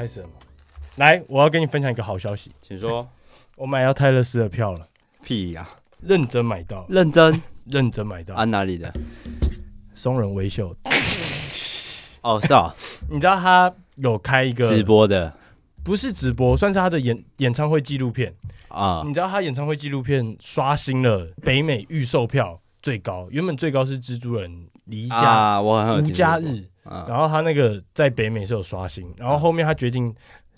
开始了吗？来，我要跟你分享一个好消息，请说。我买到泰勒斯的票了。屁呀、啊！认真买到，认真，认真买到。按，哪里的？松仁微秀。哦，是啊。你知道他有开一个直播的，不是直播，算是他的演演唱会纪录片啊。你知道他演唱会纪录片刷新了北美预售票最高，原本最高是蜘蛛人离家、啊、我很无家日。然后他那个在北美是有刷新，然后后面他决定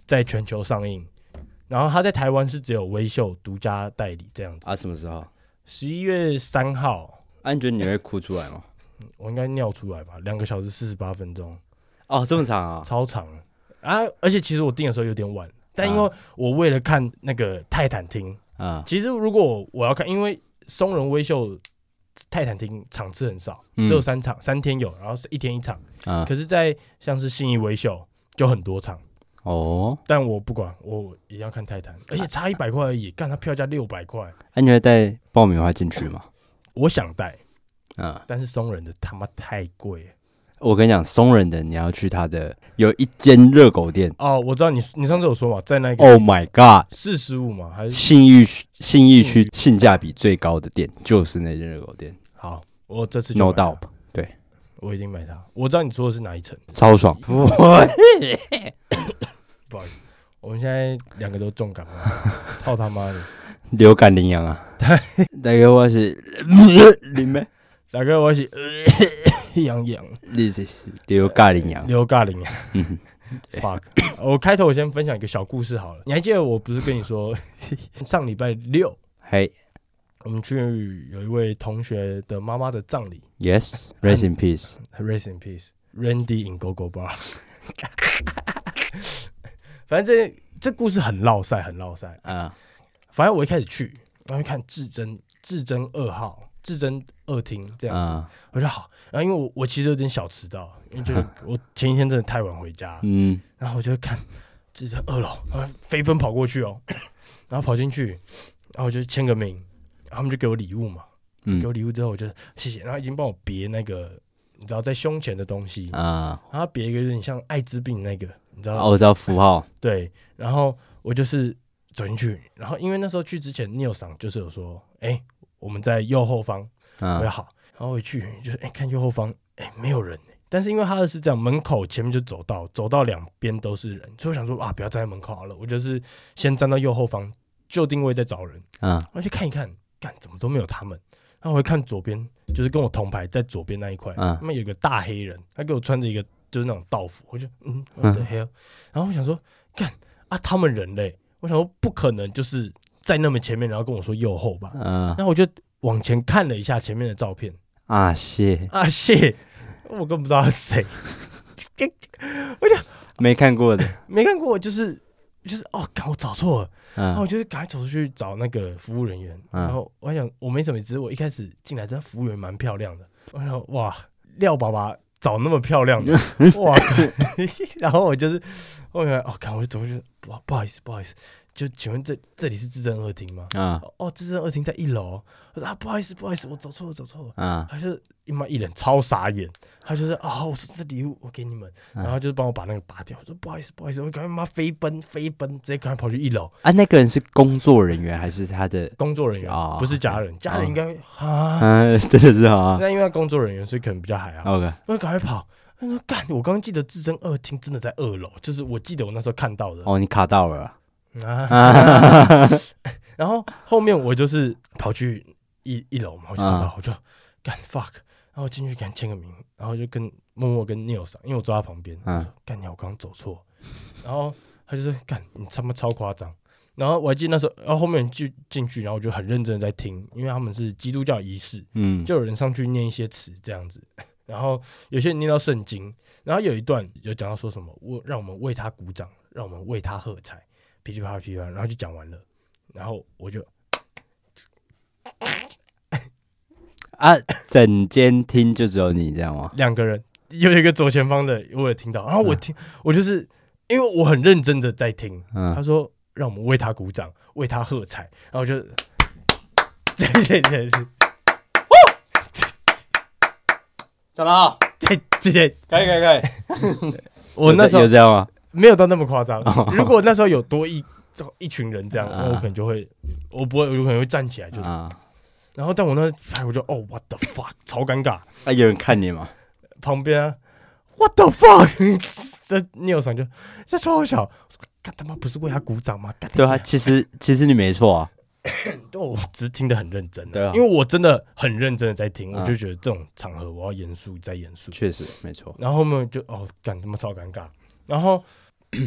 在全球上映，然后他在台湾是只有微秀独家代理这样子啊。什么时候？十一月三号。啊，你觉得你会哭出来吗？我应该尿出来吧？两个小时四十八分钟，哦，这么长啊，超长啊！而且其实我订的时候有点晚，但因为我为了看那个泰坦厅啊，其实如果我要看，因为松仁微秀。泰坦厅场次很少，只有三场，嗯、三天有，然后是一天一场。啊、可是，在像是信义维修就很多场哦。但我不管，我一定要看泰坦，而且差一百块而已。干他票价六百块，那、啊、你会带爆米花进去吗？我想带，啊，但是松仁的他妈太贵。我跟你讲，松仁的你要去他的有一间热狗店哦，我知道你你上次有说嘛，在那个 Oh my God 四十五嘛，还是信义信义区性价比最高的店就是那间热狗店。好，我这次 No doubt，对，我已经买它。我知道你说的是哪一层，超爽。不好意思，我们现在两个都重感冒，操他妈的，流感羚羊啊！大哥，我是林妹，大哥，我是。羊羊，你这是刘嘉玲羊，刘嘉玲羊。嗯，fuck。我开头我先分享一个小故事好了。你还记得我不是跟你说 上礼拜六，嘿，我们去有一位同学的妈妈的葬礼。Yes，rest in peace，rest in peace，Randy in Go Go Bar。反正这这故事很绕塞，很绕塞啊。反正我一开始去，然后看至臻至臻二号。至臻二厅这样子，我说好，然后因为我我其实有点小迟到，因为就是 我前一天真的太晚回家，嗯，然后我就看至臻二楼，然后飞奔跑过去哦，然后跑进去，然后我就签个名，然后他们就给我礼物嘛，给我礼物之后我就谢谢，然后已经帮我别那个你知道在胸前的东西。啊，然后别一个有点像艾滋病那个，你知道，哦我知道符号，对，然后我就是走进去，然后因为那时候去之前 Neil 上就是有说，哎。我们在右后方，啊，我好，然后回去就是哎、欸，看右后方，哎、欸，没有人。但是因为他的是这样，门口前面就走道，走到两边都是人，所以我想说啊，不要站在门口好了，我就是先站到右后方，就定位在找人。啊，我去看一看，干怎么都没有他们。然后我会看左边，就是跟我同排在左边那一块，啊，那么有个大黑人，他给我穿着一个就是那种道服，我就嗯，What the hell？然后我想说，干啊，他们人类，我想说不可能就是。在那么前面，然后跟我说右后吧，嗯，然后我就往前看了一下前面的照片，啊谢。啊谢，我根本不知道他是谁，我就没看过的，没看过，就是就是哦，刚我找错了，嗯，然后我就是赶快走出去找那个服务人员，嗯，然后我还想我没什么，只是我一开始进来，这服务员蛮漂亮的，我想哇，廖爸爸找那么漂亮的，哇，然后我就是后面哦，看我就走过去，不不好意思，不好意思。就请问这这里是至臻二厅吗？啊哦，至臻二厅在一楼。我说啊，不好意思，不好意思，我走错了，走错了。啊，他就是一妈一脸超傻眼，他就是啊，我说这礼物我给你们，然后就是帮我把那个拔掉。我说不好意思，不好意思，我赶快妈飞奔飞奔，直接赶快跑去一楼。啊，那个人是工作人员还是他的工作人员啊？不是家人，家人应该啊，真的是啊。那因为他工作人员，所以可能比较还好。OK，我赶快跑。他说干，我刚刚记得至臻二厅真的在二楼，就是我记得我那时候看到的。哦，你卡到了。啊，然后后面我就是跑去一一楼嘛，我就找到，我就干 fuck，然后进去赶紧签个名，然后就跟默默跟 Neil 上，因为我坐他旁边，嗯，干你，我刚刚走错，然后他就说干你他妈超夸张，然后我还记得那时候，然后后面就进去，然后我就很认真的在听，因为他们是基督教仪式，嗯，就有人上去念一些词这样子，然后有些人念到圣经，然后有一段有讲到说什么，我让我们为他鼓掌，让我们为他喝彩。噼里啪啦噼里啪啦，然后就讲完了，然后我就啊，整间厅就只有你这样吗？两个人，有一个左前方的我有听到，然后我听，我就是因为我很认真的在听，他说让我们为他鼓掌，为他喝彩，然后我就，对对对对，哦，讲得好，对对对，可以可以可以，我那时候有这样吗？没有到那么夸张。如果那时候有多一一群人这样，那我可能就会，我不会，我有可能会站起来就。然后但我那拍，我就哦，what the fuck，超尴尬。啊，有人看你吗？旁边啊，what the fuck，这 Neil 桑就这超好笑，干他妈不是为他鼓掌吗？对啊，其实其实你没错啊。对，我只是听得很认真，对啊，因为我真的很认真的在听，我就觉得这种场合我要严肃再严肃，确实没错。然后后面就哦，干他妈超尴尬。然后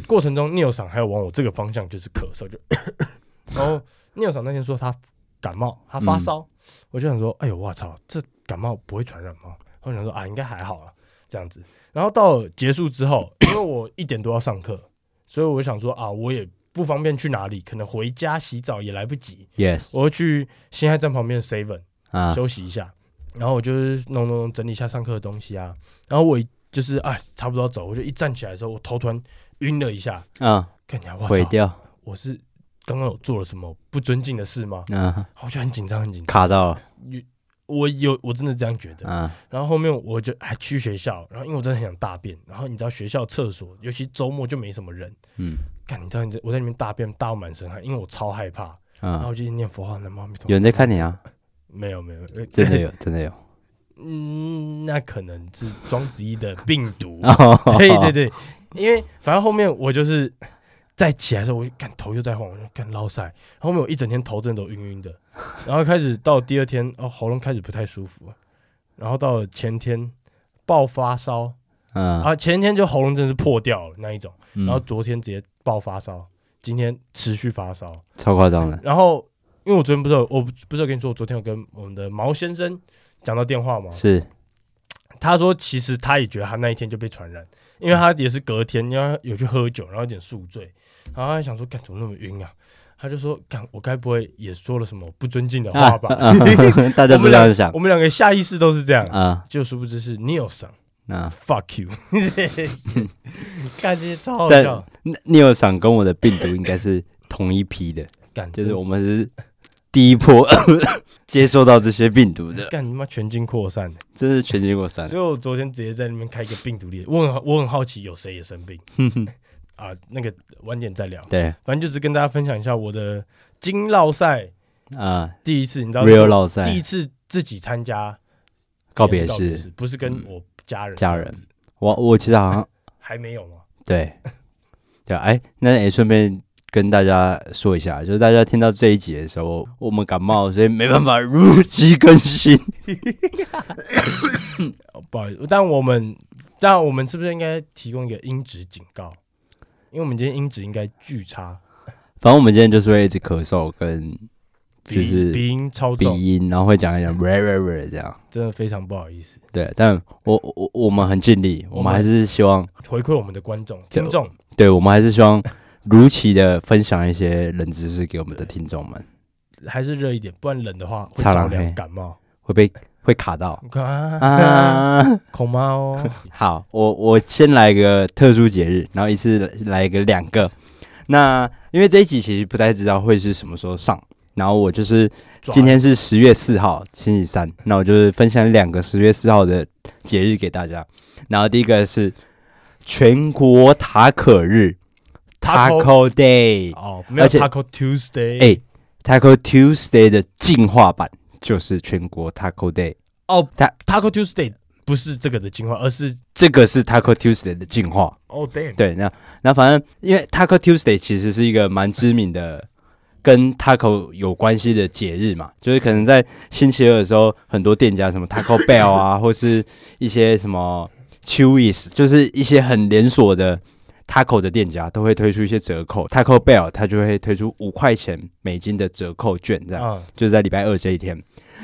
过程中，Neil 桑还有往我这个方向就是咳嗽，就 然后 Neil 桑那天说他感冒，他发烧，我就想说，哎呦我操，这感冒不会传染吗？我想说啊，应该还好啊，这样子。然后到结束之后，因为我一点多要上课，所以我想说啊，我也。不方便去哪里，可能回家洗澡也来不及。Yes，我会去新海站旁边的 Seven 啊休息一下，然后我就是弄弄整理一下上课的东西啊。然后我就是啊，差不多要走，我就一站起来的时候，我头突然晕了一下啊，看起来毁掉。我是刚刚有做了什么不尊敬的事吗？啊，我就很紧张，很紧张，卡到了。我有，我真的这样觉得。啊，然后后面我就还去学校，然后因为我真的很想大便，然后你知道学校厕所，尤其周末就没什么人。嗯。看，你知道你在我在里面大便大满身汗，因为我超害怕。然后我就念佛号，那妈咪有人在看你啊？没有没有，真的有真的有。嗯，那可能是庄子一的病毒。对对对，因为反正后面我就是再起来的时候，我感头又在晃，我就干捞塞。后面我一整天头真的都晕晕的，然后开始到第二天哦，喉咙开始不太舒服，然后到了前天爆发烧，嗯。啊，前天就喉咙真的是破掉了那一种，然后昨天直接。爆发烧，今天持续发烧，超夸张的。然后，因为我昨天不是有，我不是有跟你说，我昨天有跟我们的毛先生讲到电话吗？是，他说其实他也觉得他那一天就被传染，因为他也是隔天，因为有去喝酒，然后有点宿醉，然后他想说，干怎么那么晕啊？他就说，干我该不会也说了什么不尊敬的话吧？啊啊、大家不这样想，我们两个下意识都是这样啊，就殊不知是 Neil 桑。那 fuck you，看这些超好笑。Neil 桑跟我的病毒应该是同一批的，就是我们是第一波 接受到这些病毒的。干你妈全军扩散，真是全军扩散。所以我昨天直接在那边开一个病毒列，我很我很好奇有谁也生病。啊，那个晚点再聊。对，反正就是跟大家分享一下我的经络赛啊，第一次你知道，real 绕赛，第一次自己参加告别式，不是跟我。家人，家人，我我其实好像还没有吗？对，对，哎，那也顺便跟大家说一下，就是大家听到这一集的时候，我们感冒，所以没办法如期更新。不好意思，但我们这样，我们是不是应该提供一个音质警告？因为我们今天音质应该巨差。反正我们今天就是会一直咳嗽跟。就是鼻音超鼻音，然后会讲一讲 very very 这样，真的非常不好意思。对，但我我我们很尽力，我们还是希望回馈我们的观众听众。对，我们还是希望如期的分享一些冷知识给我们的听众们。还是热一点，不然冷的话会着凉感冒，会被会卡到。啊，恐怕哦。好，我我先来一个特殊节日，然后一次来一个两个。那因为这一集其实不太知道会是什么时候上。然后我就是今天是十月四号星期三，那我就是分享两个十月四号的节日给大家。然后第一个是全国塔可日 （Taco Day） 哦，没有 Taco Tuesday。哎，Taco Tuesday 的进化版就是全国 Taco Day 哦。Taco Tuesday 不是这个的进化，而是这个是 Taco Tuesday 的进化。哦，对，对，那那反正因为 Taco Tuesday 其实是一个蛮知名的。跟 taco 有关系的节日嘛，就是可能在星期二的时候，很多店家什么 Taco Bell 啊，或是一些什么 Chuy's，就是一些很连锁的 taco 的店家都会推出一些折扣。Taco Bell 它就会推出五块钱美金的折扣券，这样，就是在礼拜二这一天。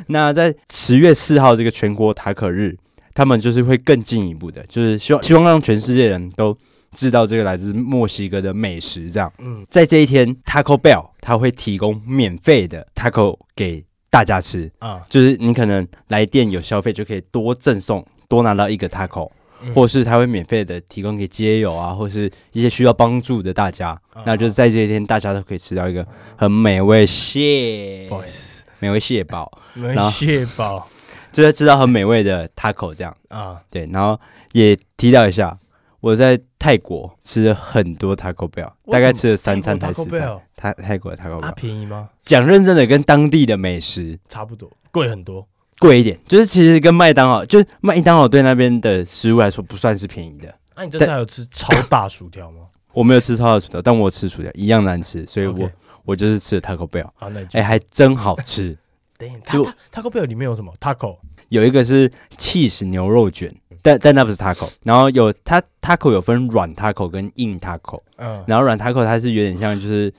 那在十月四号这个全国塔可日，他们就是会更进一步的，就是希望希望让全世界人都。知道这个来自墨西哥的美食，这样。嗯，在这一天，Taco Bell 它会提供免费的 taco 给大家吃啊，就是你可能来店有消费就可以多赠送，多拿到一个 taco，嗯，或是他会免费的提供给街友啊，或是一些需要帮助的大家，啊，那就是在这一天，大家都可以吃到一个很美味蟹，不好意思，美味蟹堡，美味蟹堡，就是吃到很美味的 taco 这样。啊，对，然后也提到一下。我在泰国吃了很多 Taco Bell，大概吃了三餐还是四餐。泰泰国的 Taco Bell，它便宜吗？讲认真的，跟当地的美食。差不多，贵很多，贵一点。就是其实跟麦当劳，就是麦当劳对那边的食物来说不算是便宜的。那、啊、你这次还有吃超大薯条吗？我没有吃超大薯条，但我吃薯条一样难吃，所以我 Okay. 我就是吃了 Taco Bell。啊，那哎、欸，还真好吃。等一下就 Taco Bell 里面有什么？Taco 有一个是 cheese 牛肉卷。但但那不是 taco，然后有它 taco 有分软 taco 跟硬 taco，嗯，然后软 taco 它是有点像就是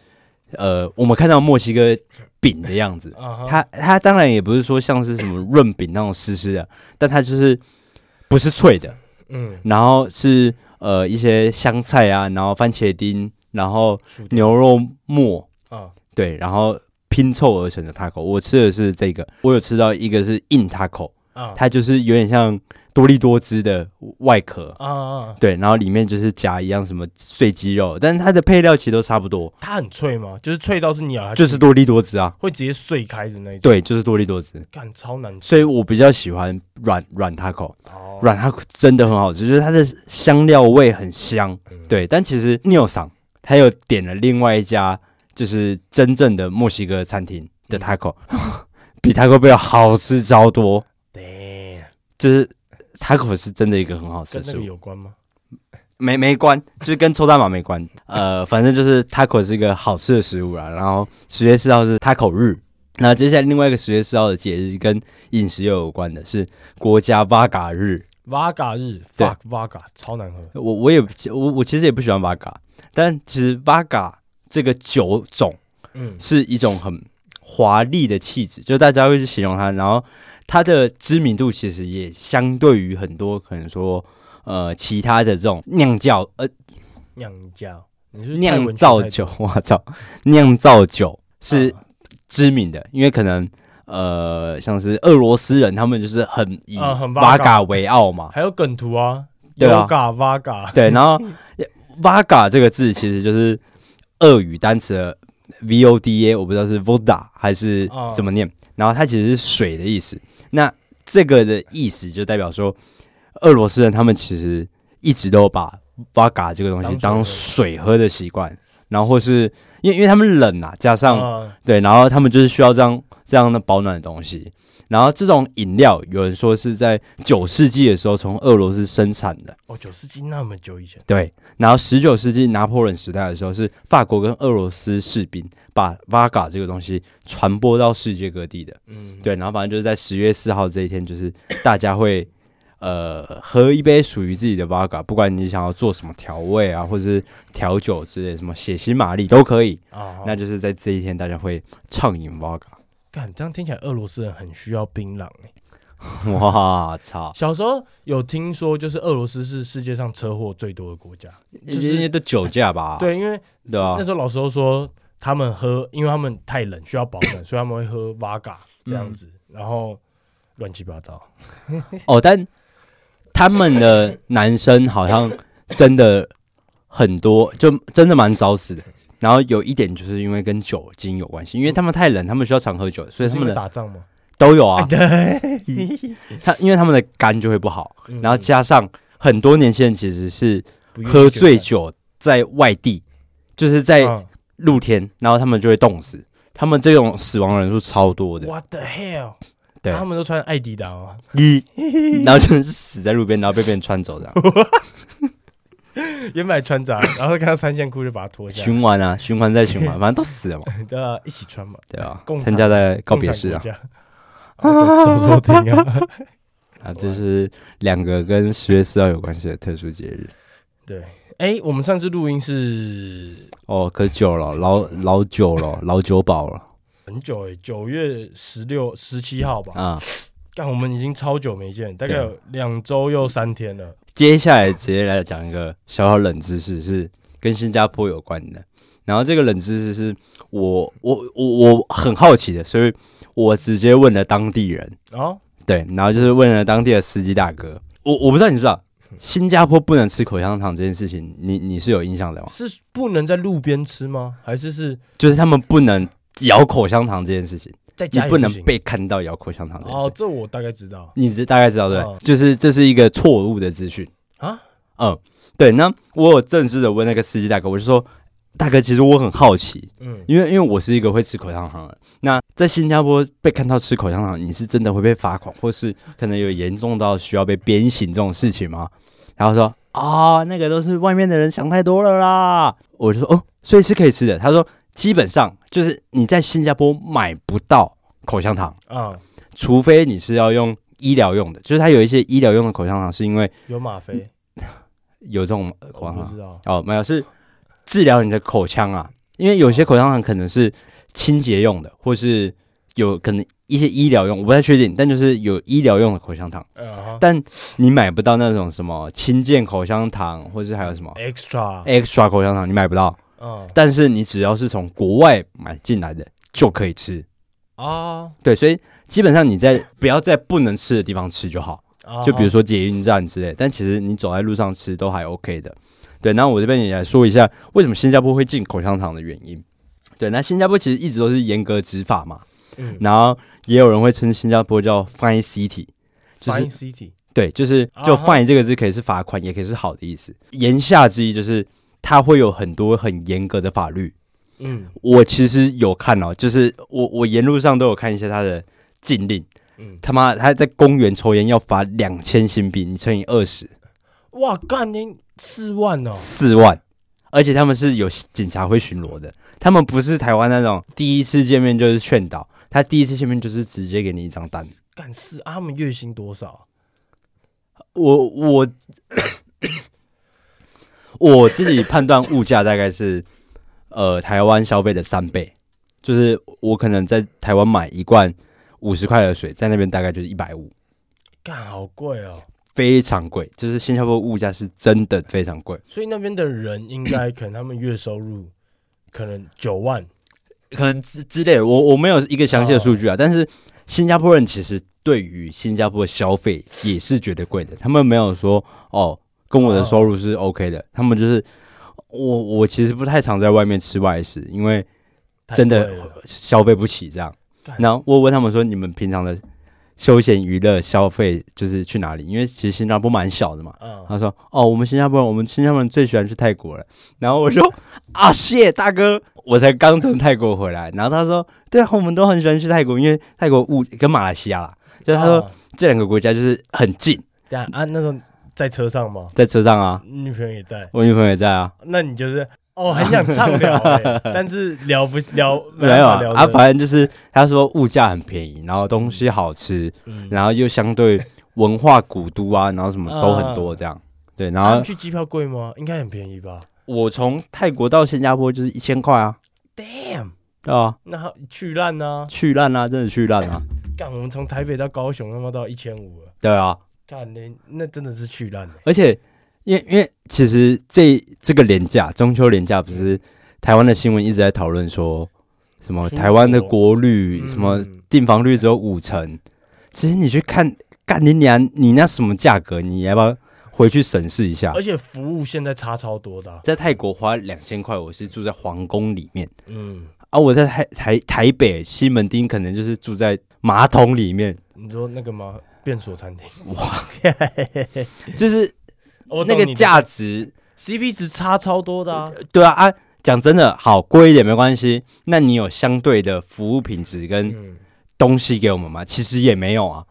呃我们看到墨西哥饼的样子，它它当然也不是说像是什么润饼那种湿湿的，但它就是不是脆的，嗯，然后是呃一些香菜啊，然后番茄丁，然后牛肉末，啊，对，然后拼凑而成的 taco，我吃的是这个，我有吃到一个是硬 taco，啊，它就是有点像。多利多汁的外壳啊，啊，对，然后里面就是夹一样什么碎鸡肉，但是它的配料其实都差不多。它很脆吗？就是脆到是咬，就是多利多汁啊，会直接碎开的那种。对，就是多利多汁，干超难吃。所以我比较喜欢软软 taco，软 taco 真的很好吃，就是它的香料味很香。嗯、对，但其实 Neil 桑他又点了另外一家，就是真正的墨西哥餐厅的 taco，、嗯、比 Taco Bell 好吃超多。对，就是。Taco 是真的一个很好吃的食物，有关吗？没没关，就是跟抽大麻没关。呃，反正就是 Taco 是一个好吃的食物啦。然后十月四号是 Taco 日，那接下来另外一个十月四号的节日跟饮食又有关的是国家 Vodka 日。Vodka 日，Fuck Vodka，超难喝。我我也我我其实也不喜欢 Vodka，但其实 Vodka 这个酒种，嗯，是一种很华丽的气质，就大家会去形容它，然后。它的知名度其实也相对于很多可能说，呃，其他的这种酿造，呃，酿造，你是酿造酒，我操，酿造酒是知名的，因为可能呃，像是俄罗斯人，他们就是很以瓦嘎为傲嘛，还有梗图啊，对啊，瓦嘎，对，然后 瓦嘎这个字其实就是俄语单词的 V O D A，我不知道是 Voda 还是怎么念，然后它其实是水的意思。那这个的意思就代表说，俄罗斯人他们其实一直都把 Vodka 这个东西当水喝的习惯，然后或是因为因为他们冷啊，加上对，然后他们就是需要这样这样的保暖的东西。然后这种饮料，有人说是在九世纪的时候从俄罗斯生产的。哦，九世纪那么久以前。对，然后十九世纪拿破仑时代的时候，是法国跟俄罗斯士兵把 Vodka 这个东西传播到世界各地的。嗯，对，然后反正就是在十月四号这一天，就是大家会呃喝一杯属于自己的 Vodka，不管你想要做什么调味啊，或者是调酒之类，什么血腥玛丽都可以。啊，那就是在这一天，大家会畅饮 Vodka。干，这样听起来俄罗斯人很需要槟榔哎！哇操！小时候有听说，就是俄罗斯是世界上车祸最多的国家，就是都酒驾吧？对，因为对啊，那时候老师都说他们喝，因为他们太冷需要保暖，所以他们会喝 Vodka 这样子，然后乱七八糟。哦，但他们的男生好像真的很多，就真的蛮早死的。然后有一点就是因为跟酒精有关系，因为他们太冷，他们需要常喝酒，所以他们打仗吗？都有啊。对，他因为他们的肝就会不好，然后加上很多年轻人其实是喝醉酒在外地，就是在露天，然后他们就会冻死，他们这种死亡人数超多的。What the hell？对，他们都穿艾迪达啊，然后就是死在路边，然后被别人穿走的。原本穿着，然后看到三线裤就把它脱下来。循环啊，循环再循环，反正都死了嘛。对啊，一起穿嘛。对啊，参加在告别式啊。走走停啊！啊，这是两个跟十月四号有关系的特殊节日。对，哎，我们上次录音是哦，可久了，老老久了，老酒保了。很久哎，九月十六、十七号吧。啊，但我们已经超久没见，大概有两周又三天了。接下来直接来讲一个小小冷知识，是跟新加坡有关的。然后这个冷知识是我我我我很好奇的，所以我直接问了当地人。哦，对，然后就是问了当地的司机大哥。我我不知道你知道，新加坡不能吃口香糖这件事情，你你是有印象的吗？是不能在路边吃吗？还是是就是他们不能咬口香糖这件事情？你不能被看到咬口香糖的哦，这我大概知道。你大概知道对？就是这是一个错误的资讯啊。嗯，对，那我有正式的问那个司机大哥，我就说。大哥，其实我很好奇，嗯，因为因为我是一个会吃口香糖的。那在新加坡被看到吃口香糖，你是真的会被罚款，或是可能有严重到需要被鞭刑这种事情吗？然后说啊、哦，那个都是外面的人想太多了啦。我就说哦，所以是可以吃的。他说基本上就是你在新加坡买不到口香糖啊，嗯、除非你是要用医疗用的，就是它有一些医疗用的口香糖是因为有吗啡，有这种口香糖，哦，没有是。治疗你的口腔啊，因为有些口香糖可能是清洁用的，或是有可能一些医疗用，我不太确定，但就是有医疗用的口香糖。Uh. 但你买不到那种什么清健口香糖，或是还有什么 extra extra 口香糖，你买不到。Uh. 但是你只要是从国外买进来的就可以吃啊。Uh huh. 对，所以基本上你在不要在不能吃的地方吃就好，uh. 就比如说捷运站之类。但其实你走在路上吃都还 OK 的。对，那我这边也来说一下为什么新加坡会进口香糖的原因。对，那新加坡其实一直都是严格执法嘛，嗯，然后也有人会称新加坡叫 Fine City，Fine City，对，就是就 Fine 这个字可以是罚款，也可以是好的意思。言下之意就是它会有很多很严格的法律。嗯，我其实有看哦，就是我我沿路上都有看一些他的禁令。嗯，他妈他在公园抽烟要罚两千新币，你乘以二十，哇，干你！四万哦，四万，而且他们是有警察会巡逻的，他们不是台湾那种第一次见面就是劝导，他第一次见面就是直接给你一张单。干事啊，他们月薪多少？我我我自己判断物价大概是呃台湾消费的三倍，就是我可能在台湾买一罐五十块的水，在那边大概就是一百五。干，好贵哦。非常贵，就是新加坡物价是真的非常贵，所以那边的人应该可能他们月收入可能九万，可能之之类的。我我没有一个详细的数据啊，哦、但是新加坡人其实对于新加坡的消费也是觉得贵的，他们没有说哦跟我的收入是 OK 的，哦、他们就是我我其实不太常在外面吃外食，因为真的消费不起这样。然后我问他们说，你们平常的。休闲娱乐消费就是去哪里？因为其实新加坡蛮小的嘛。嗯、他说：“哦，我们新加坡人，我们新加坡人最喜欢去泰国了。”然后我说：“ 啊，谢大哥，我才刚从泰国回来。”然后他说：“对啊，我们都很喜欢去泰国，因为泰国物跟马来西亚啦，就他说、哦、这两个国家就是很近。”对啊，啊，那时候在车上吗？在车上啊，女朋友也在，我女朋友也在啊。那你就是。哦，很想畅聊、欸，但是聊不聊没有啊？啊，反正就是他说物价很便宜，然后东西好吃，嗯、然后又相对文化古都啊，然后什么都很多这样。啊、对，然后去机票贵吗？应该很便宜吧？我从泰国到新加坡就是一千块啊！Damn，对啊，那去烂呢？去烂啊！真的去烂啊！干，我们从台北到高雄他妈到一千五了。对啊，干，那那真的是去烂、欸，而且。因为因为其实这这个廉价中秋廉价不是台湾的新闻一直在讨论说什么台湾的国旅什么订房率只有五成，其实你去看干你娘你那什么价格，你要不要回去审视一下？而且服务现在差超多的，啊，在泰国花两千块，我是住在皇宫里面，嗯，啊我在台台台北西门町可能就是住在马桶里面。你说那个吗？便所餐厅？哇，就是。那个价值 CP 值差超多的啊！对啊啊，讲真的，好贵一点没关系。那你有相对的服务品质跟东西给我们吗？其实也没有啊。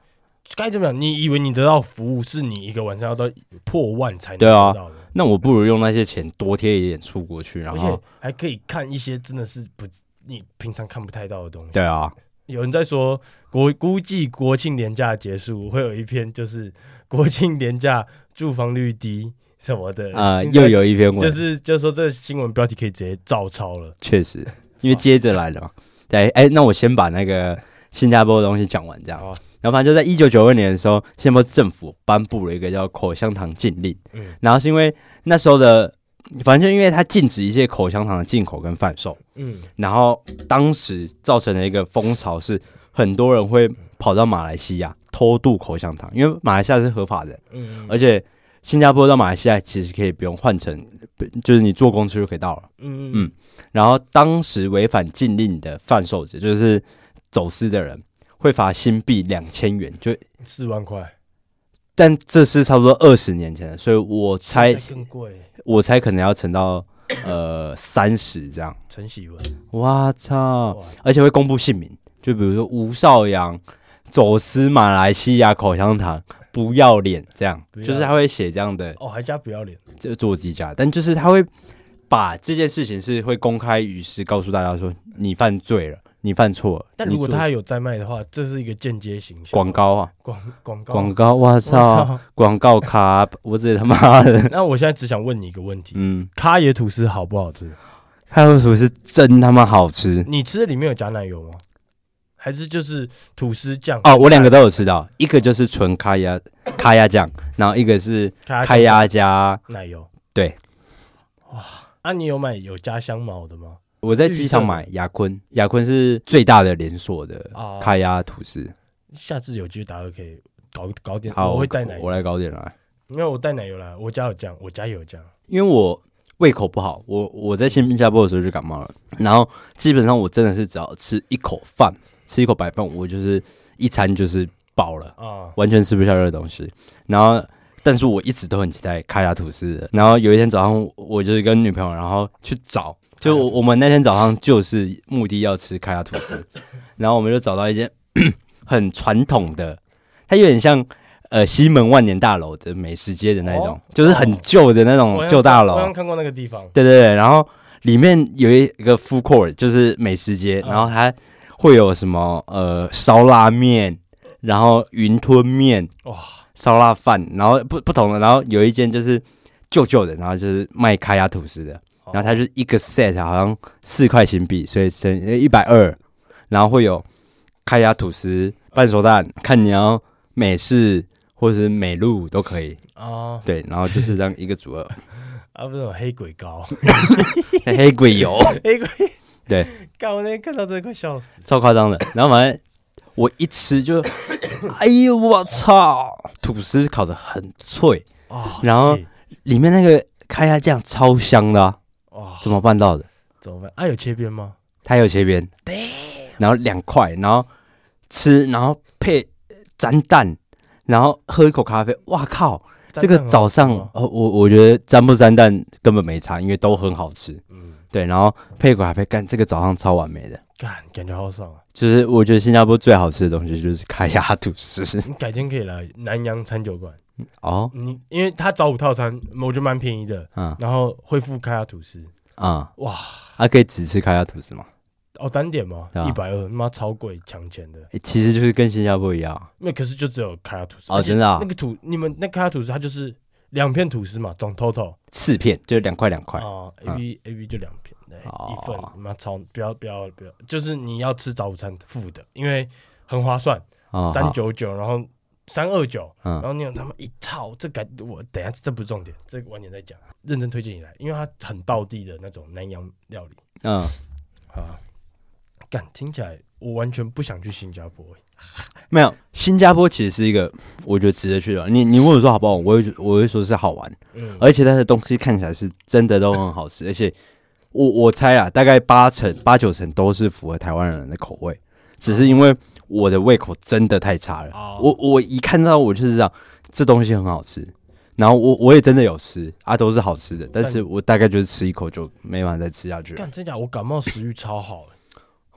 该怎么讲？你以为你得到服务是你一个晚上要到破万才能得到的？那我不如用那些钱多贴一点出国去，然后还可以看一些真的是不你平常看不太到的东西。对啊，有人在说国估计国庆年假结束会有一篇就是国庆年假。住房率低什么的啊，呃、又有一篇文，就是就是说这新闻标题可以直接照抄了。确实，因为接着来了嘛。对，哎、欸，那我先把那个新加坡的东西讲完，这样。哦、然后反正就在一九九二年的时候，新加坡政府颁布了一个叫口香糖禁令。嗯。然后是因为那时候的，反正就因为它禁止一些口香糖的进口跟贩售。嗯。然后当时造成了一个风潮，是很多人会跑到马来西亚。偷渡口香糖，因为马来西亚是合法的，嗯，而且新加坡到马来西亚其实可以不用换乘，就是你坐公车就可以到了，嗯嗯，然后当时违反禁令的贩售者，就是走私的人，会罚新币两千元，就四万块，但这是差不多二十年前的，所以我猜更贵，我猜可能要沉到呃三十这样。陈喜文，我操！而且会公布姓名，就比如说吴少阳走私马来西亚口香糖，不要脸这样，就是他会写这样的哦，还加不要脸，这做机加，但就是他会把这件事情是会公开于世，告诉大家说你犯罪了。你犯错了，但如果他有在卖的话，这是一个间接形象广告啊，广广告广告，我操，广告卡，我这他妈的！那我现在只想问你一个问题，嗯，咖椰吐司好不好吃？咖椰吐司真他妈好吃！你吃的里面有加奶油吗？还是就是吐司酱？哦，我两个都有吃到，一个就是纯咖椰咖椰酱，然后一个是咖椰加奶油。对，哇，那你有买有加香茅的吗？我在机场买雅坤，雅坤是最大的连锁的咖椰吐司。下次有机会大家可以搞搞点，好，我会带奶油，我来搞点来。因为我带奶油来，我家有酱，我家也有酱。因为我胃口不好，我我在新加坡的时候就感冒了，然后基本上我真的是只要吃一口饭，吃一口白饭，我就是一餐就是饱了啊，完全吃不下任何东西。然后，但是我一直都很期待卡亚吐司的。然后有一天早上，我就是跟女朋友，然后去找。就我我们那天早上就是目的要吃咖椰吐司，然后我们就找到一间 很传统的，它有点像呃西门万年大楼的美食街的那种，哦、就是很旧的那种旧大楼。我刚看过那个地方。对对对，然后里面有一个 food court，就是美食街，然后它会有什么呃烧拉面，然后云吞面，哇，烧腊饭，然后不不同的，然后有一间就是旧旧的，然后就是卖咖椰吐司的。然后它就一个 set 好像四块新币，所以省一百二。然后会有咖椰吐司、半熟蛋，看你要美式或者是美露都可以哦。对，然后就是这样一个组合。啊，不是有黑鬼糕，黑鬼油，黑鬼。对，刚我那天看到这个快笑死，超夸张的。然后反正我一吃就，哎呦我操，吐司烤得很脆哦，然后里面那个咖椰酱超香的啊。哇，怎么办到的？怎么办？啊，有切边吗？它有切边，对。然后两块，然后吃，然后配沾蛋，然后喝一口咖啡。哇靠！这个早上，呃，我我觉得沾不沾蛋根本没差，因为都很好吃。嗯，对。然后配一口咖啡，干这个早上超完美的。干，感觉好爽啊！就是我觉得新加坡最好吃的东西就是卡亚吐司。你改天可以来南洋餐酒馆。哦，你因为他早午套餐，我觉得蛮便宜的，嗯，然后会附咖椰吐司，啊，哇，还可以只吃咖椰吐司吗？哦，单点吗？一百二，妈超贵，抢钱的。其实就是跟新加坡一样，那可是就只有咖椰吐司。哦，真的啊，那个吐你们那咖椰吐司它就是两片吐司嘛，总 total 四片，就两块两块。哦，A B A B 就两片，对，一份，妈超不要不要不要，就是你要吃早午餐付的，因为很划算，三九九，然后。三二九，然后你有他们一套，这改我等下这不是重点，这个晚点再讲。认真推荐你来，因为它很道地的那种南洋料理。嗯，啊，感听起来我完全不想去新加坡。没有，新加坡其实是一个我觉得值得去的。你你问我说好不好，我会我会说是好玩，嗯，而且它的东西看起来是真的都很好吃，而且我我猜啊，大概八成八九成都是符合台湾人的口味，只是因为。我的胃口真的太差了，我我一看到我就是这样，这东西很好吃，然后我我也真的有吃啊，都是好吃的，但是我大概就是吃一口就没办法再吃下去了。干真假？我感冒食欲超好，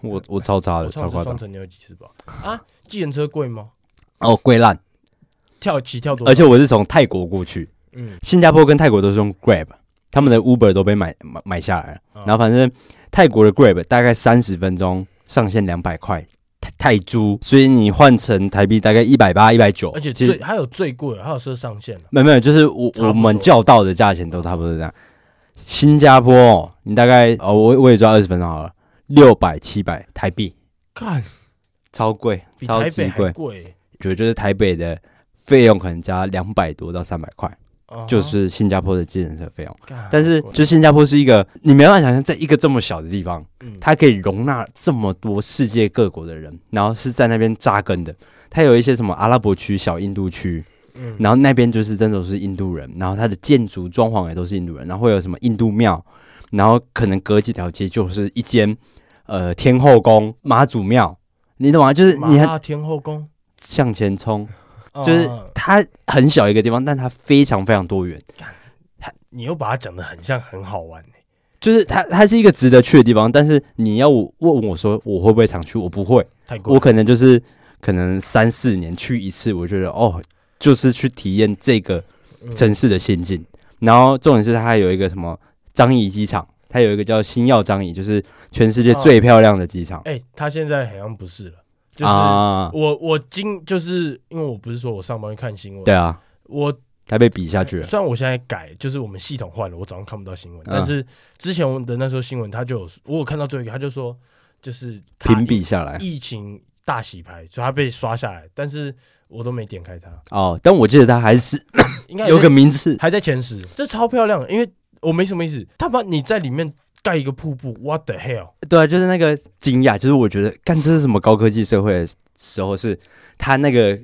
我我超差的，超夸张。双层你有几次吧？啊，计程车贵吗？哦，贵烂，跳起跳多。而且我是从泰国过去，嗯，新加坡跟泰国都是用 Grab，他们的 Uber 都被买买买下来了，然后反正泰国的 Grab 大概三十分钟上限两百块。泰铢，所以你换成台币大概一百八、一百九，而且最还有最贵，还有设上限。没有没有，就是我我们叫到的价钱都差不多这样。新加坡，哦，你大概哦，我我也抓二十分钟好了，六百七百台币，看超贵，超级贵，贵，觉得就是台北的费用可能加两百多到三百块。就是新加坡的计程车费用，但是就新加坡是一个你没办法想象，在一个这么小的地方，它可以容纳这么多世界各国的人，然后是在那边扎根的。它有一些什么阿拉伯区、小印度区，然后那边就是真的都是印度人，然后它的建筑装潢也都是印度人，然后会有什么印度庙，然后可能隔几条街就是一间呃天后宫、妈祖庙，你懂吗？就是你看天后宫向前冲。就是它很小一个地方，但它非常非常多元。它你又把它讲的很像很好玩，欸，就是它它是一个值得去的地方，但是你要我问我说我会不会常去，我不会，我可能就是可能三四年去一次，我觉得哦，就是去体验这个城市的心境。嗯、然后重点是它还有一个什么樟宜机场，它有一个叫星耀张仪，就是全世界最漂亮的机场。哎、哦欸，它现在好像不是了。就是我、啊、我今就是因为我不是说我上班会看新闻，对啊，我还被比下去了。虽然我现在改，就是我们系统换了，我早上看不到新闻，嗯、但是之前我的那时候新闻，他就有我有看到最后一个，他就说就是屏蔽下来，疫情大洗牌，所以他被刷下来，但是我都没点开它。哦，但我记得他还是应该有个名次，还在前十，这超漂亮的，因为我没什么意思，他把你在里面。盖一个瀑布，What the hell？对啊，就是那个惊讶，就是我觉得干这是什么高科技社会的时候，是它那个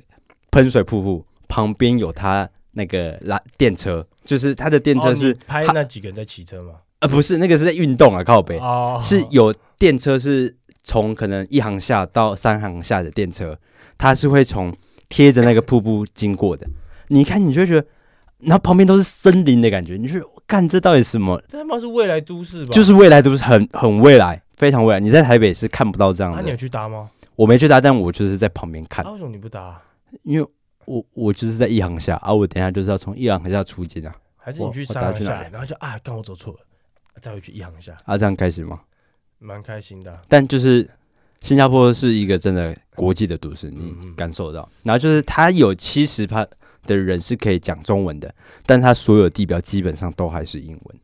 喷水瀑布旁边有它那个拉电车，就是它的电车是、哦、拍那几个人在骑车吗？呃，不是，那个是在运动啊，靠北、哦、是有电车，是从可能一行下到三行下的电车，它是会从贴着那个瀑布经过的。你看，你就会觉得，然后旁边都是森林的感觉，你就。看这到底是什么？这他妈是未来都市吧？就是未来都市，很很未来，非常未来。你在台北是看不到这样的。那、啊、你有去搭吗？我没去搭，但我就是在旁边看。啊、为什么你不搭？因为我我就是在一航下啊，我等一下就是要从一航下出境啊。还是你去三航下，然后就啊，刚我走错了，再回去一航下啊，这样开心吗？蛮开心的、啊。但就是新加坡是一个真的国际的都市，你感受到。嗯嗯然后就是它有七十趴。的人是可以讲中文的，但他所有地标基本上都还是英文。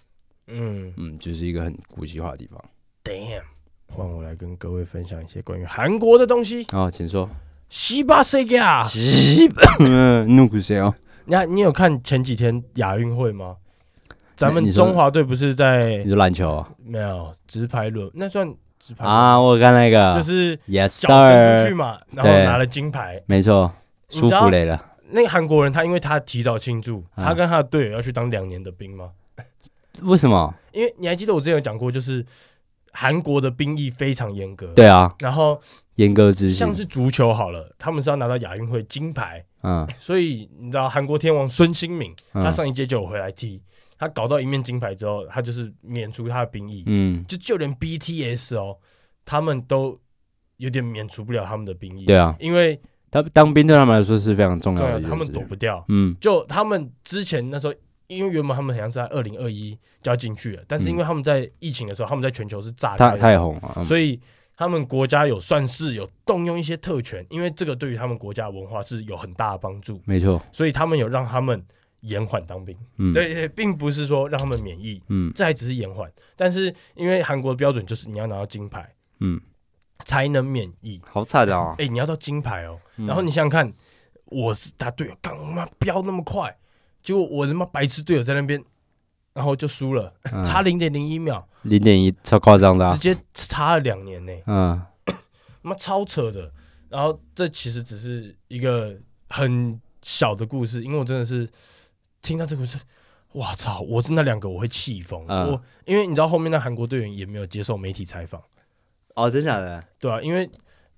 嗯嗯，就是一个很国际化的地方。Damn，换我来跟各位分享一些关于韩国的东西。哦，请说。西巴塞加，西巴，嗯，努古塞哦。你看，你有看前几天亚运会吗？咱们中华队不是在？你说篮球？没有，直排轮，那算直排啊？我看那个，就是，Yes，脚伸出去嘛，然后拿了金牌。没错，舒服累了。那个韩国人，他因为他提早庆祝，他跟他的队友要去当两年的兵吗？为什么？因为你还记得我之前有讲过，就是韩国的兵役非常严格。对啊，然后严格执行。像是足球好了，他们是要拿到亚运会金牌。嗯，所以你知道韩国天王孙兴敏，他上一届就有回来踢，他搞到一面金牌之后，他就是免除他的兵役。嗯，就就连 BTS 哦，他们都有点免除不了他们的兵役。对啊，因为。他当兵对他们来说是非常重要的，他们躲不掉。嗯，就他们之前那时候，因为原本他们好像是在二零二一就要进去了，但是因为他们在疫情的时候，他们在全球是炸开太太红了，所以他们国家有算是有动用一些特权，因为这个对于他们国家文化是有很大的帮助。没错，所以他们有让他们延缓当兵。嗯，对对，并不是说让他们免疫，嗯，这还只是延缓。但是因为韩国的标准就是你要拿到金牌，嗯。才能免疫，好惨的哦！哎、欸，你要到金牌哦，嗯、然后你想想看，我是他队友，干我妈飙那么快，结果我他妈白痴队友在那边，然后就输了，嗯、差零点零一秒，零点一超夸张的、啊，直接差了两年呢，嗯，他妈超扯的。然后这其实只是一个很小的故事，因为我真的是听到这个故事，哇操！我是那两个我会气疯，嗯、我因为你知道后面那韩国队员也没有接受媒体采访。哦，真假的？对啊，因为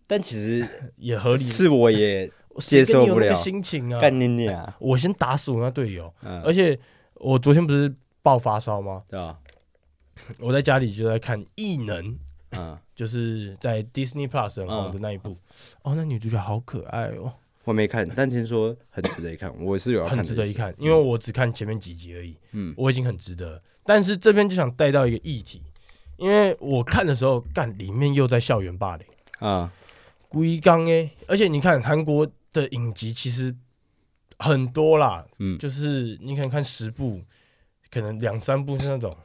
但其实 也合理，是我也 接受不了心情啊。干你娘！我先打死我那队友，而且我昨天不是爆发烧吗？对啊，我在家里就在看《异能》，嗯，就是在 Disney Plus 很红的那一部。哦，那女主角好可爱哦。我没看，但听说很值得一看。我是有很值得一看，因为我只看前面几集而已。嗯，我已经很值得。但是这边就想带到一个议题。因为我看的时候，干里面又在校园霸凌。啊，龟缸哎，而且你看韩国的影集其实很多啦，嗯，就是你可能看十部，可能两三部是那种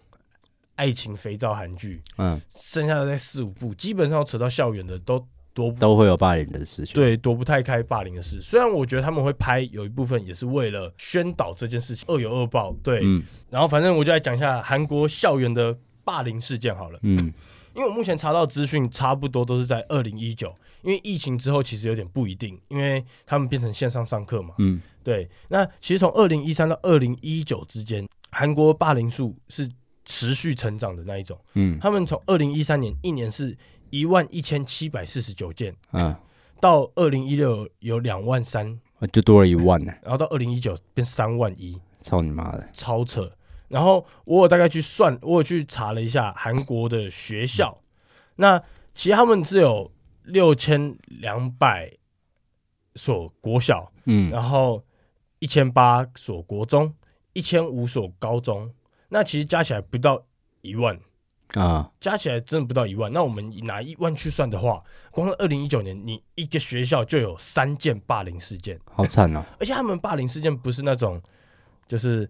爱情肥皂韩剧，嗯，剩下的在四五部，基本上扯到校园的都多都会有霸凌的事情，对，躲不太开霸凌的事。虽然我觉得他们会拍，有一部分也是为了宣导这件事情，恶有恶报，对，嗯，然后反正我就来讲一下韩国校园的。霸凌事件好了，嗯，因为我目前查到资讯差不多都是在二零一九，因为疫情之后其实有点不一定，因为他们变成线上上课嘛，嗯，对。那其实从二零一三到二零一九之间，韩国霸凌数是持续成长的那一种，嗯，他们从二零一三年一年是一万一千七百四十九件，嗯，到二零一六有两万三就多了一万呢。然后到二零一九变三万一，操你妈的，超扯。然后我有大概去算，我有去查了一下韩国的学校，嗯、那其实他们只有六千两百所国小，嗯，然后一千八所国中，一千五所高中，那其实加起来不到一万啊，加起来真的不到一万。那我们拿一万去算的话，光二零一九年，你一个学校就有三件霸凌事件，好惨啊！而且他们霸凌事件不是那种，就是。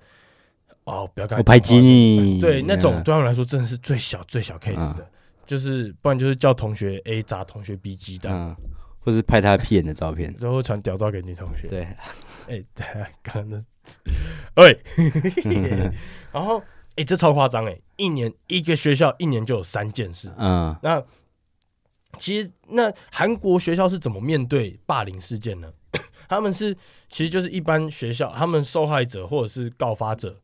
哦，不要跟我排挤你。对，那种对他们来说真的是最小最小 case 的，就是不然就是叫同学 A 砸同学 B 鸡蛋，或是拍他屁眼的照片，然后传屌照给女同学。对，哎，对，刚刚那，喂，然后哎，这超夸张哎，一年一个学校一年就有三件事。嗯，那其实那韩国学校是怎么面对霸凌事件呢？他们是其实就是一般学校，他们受害者或者是告发者。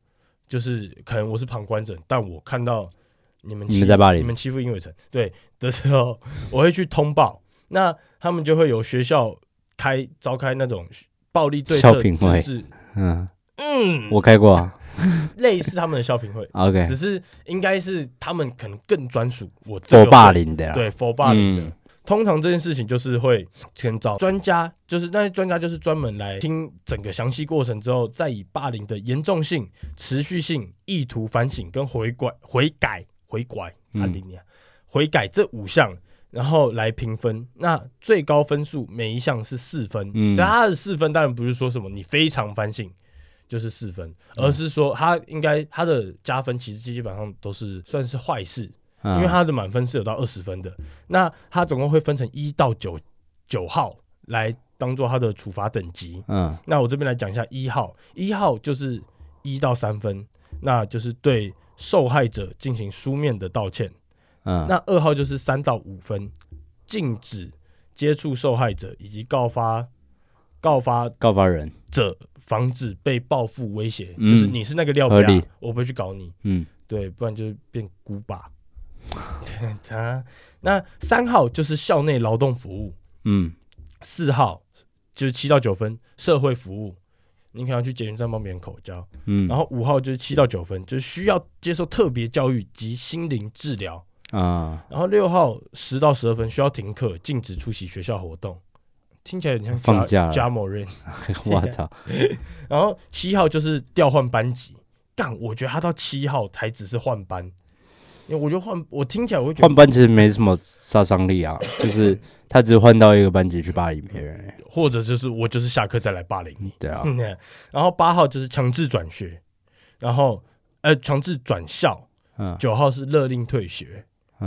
就是可能我是旁观者，但我看到你们欺你们在霸凌，你们欺负英伟成对的时候，我会去通报。那他们就会有学校开召开那种暴力对策自治。嗯嗯，我开过啊，类似他们的校评会。OK，只是应该是他们可能更专属我佛霸凌的，对佛霸凌的。通常这件事情就是会先找专家，就是那些专家就是专门来听整个详细过程之后，再以霸凌的严重性、持续性、意图反省跟悔改、悔改、悔改、嗯、悔改这五项，然后来评分。那最高分数每一项是四分，嗯，在他的四分当然不是说什么你非常反省就是四分，而是说他应该他的加分其实基本上都是算是坏事。因为他的满分是有到二十分的，那他总共会分成一到九九号来当做他的处罚等级。嗯，那我这边来讲一下一号，一号就是一到三分，那就是对受害者进行书面的道歉。嗯，那二号就是三到五分，禁止接触受害者以及告发告发告发人者，防止被报复威胁。嗯，就是你是那个料皮，我不会去搞你。嗯，对，不然就变孤霸。他那三号就是校内劳动服务，嗯，四号就是七到九分社会服务，你可能要去捷运站帮别人口交，嗯，然后五号就是七到九分，就是需要接受特别教育及心灵治疗啊，然后六号十到十二分需要停课，禁止出席学校活动，听起来很像放假加某人，我操，然后七号就是调换班级，干，我觉得他到七号才只是换班。因为我觉得换我听起来我会觉得换班其实没什么杀伤力啊，就是他只是换到一个班级去霸凌别人，或者就是我就是下课再来霸凌你，对啊。然后八号就是强制转学，然后呃强制转校，九号是勒令退学，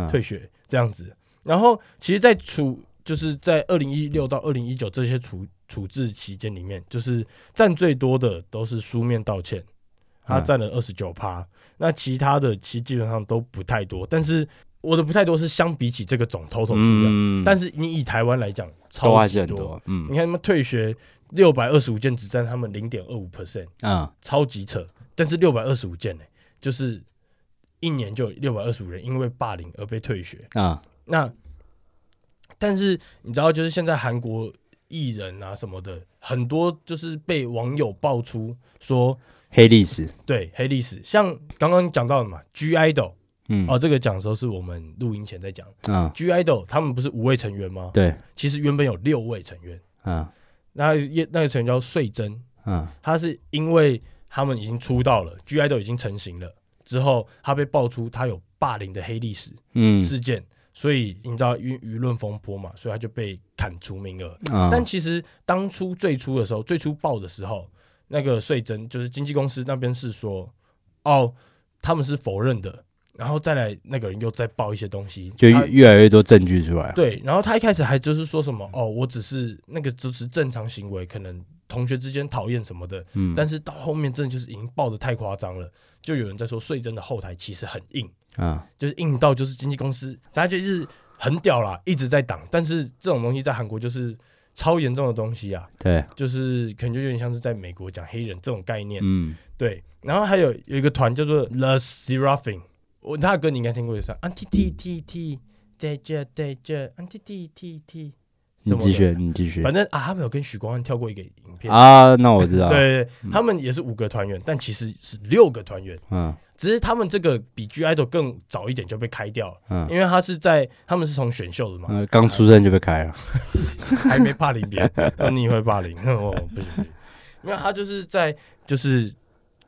退学这样子。然后其实，在处就是在二零一六到二零一九这些处处置期间里面，就是占最多的都是书面道歉。他占了二十九趴，那其他的其实基本上都不太多，但是我的不太多是相比起这个总 total 数量，嗯、但是你以台湾来讲，超级多，多，嗯，你看他们退学六百二十五件，只占他们零点二五 percent，啊，超级扯，但是六百二十五件呢，就是一年就六百二十五人因为霸凌而被退学。啊，那但是你知道，就是现在韩国艺人啊什么的，很多就是被网友爆出说。黑历史，对黑历史，像刚刚讲到的嘛，G IDOL，嗯，哦，这个讲的时候是我们录音前在讲，嗯，G IDOL 他们不是五位成员吗？对，其实原本有六位成员，嗯，那那个成员叫穗珍，嗯，他是因为他们已经出道了，G IDOL 已经成型了，之后他被爆出他有霸凌的黑历史，嗯，事件，所以你知道舆舆论风波嘛，所以他就被砍除名额，嗯，但其实当初最初的时候，最初爆的时候。那个税征就是经纪公司那边是说，哦，他们是否认的，然后再来那个人又再报一些东西，就越来越多证据出来。对，然后他一开始还就是说什么，哦，我只是那个只是正常行为，可能同学之间讨厌什么的，嗯，但是到后面真的就是已经报的太夸张了，就有人在说税征的后台其实很硬啊，就是硬到就是经纪公司，他就是很屌啦，一直在挡，但是这种东西在韩国就是。超严重的东西啊，对，就是可能就有点像是在美国讲黑人这种概念，嗯，对。然后还有有一个团叫做 The Seraphim，我他的歌你应该听过一首，Anti T T T，在这在这，Anti T T T，你继续，你继续。反正啊，他们有跟许光汉跳过一个影片啊，那我知道。对，他们也是五个团员，但其实是六个团员。嗯，只是他们这个比 (G)I-DLE 更早一点就被开掉了。嗯，因为他是在他们是从选秀的嘛，刚、嗯、出生就被开了，还没霸凌别人，那你会霸凌？哦，不行不行，因为他就是在就是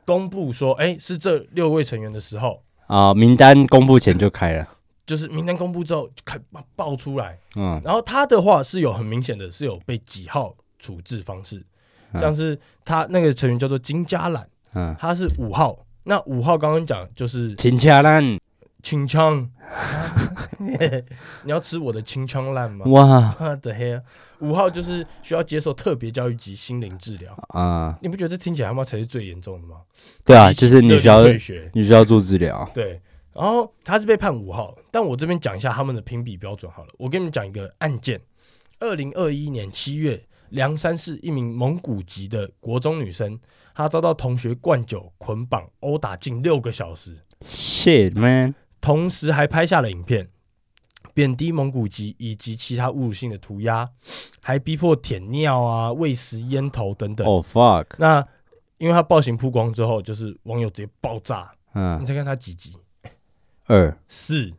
公布说，哎、欸，是这六位成员的时候啊，名单公布前就开了。就是名单公布之后就开爆出来，嗯，然后他的话是有很明显的是有被几号处置方式，嗯、像是他那个成员叫做金加兰，嗯，他是五号，那五号刚刚讲就是金嘉兰，清枪，你要吃我的清枪烂吗？哇。的黑，五号就是需要接受特别教育及心灵治疗。啊，嗯、你不觉得这听起来他妈才是最严重的吗？对啊，就是你需要你需要做治疗，对。然后他是被判五号，但我这边讲一下他们的评比标准好了。我跟你们讲一个案件：二零二一年七月，梁山市一名蒙古籍的国中女生，她遭到同学灌酒、捆绑、殴打近六个小时。Shit man！同时还拍下了影片，贬低蒙古籍以及其他侮辱性的涂鸦，还逼迫舔尿啊、喂食烟头等等。Oh fuck！那因为他暴行曝光之后，就是网友直接爆炸。嗯，你再看他几集。二四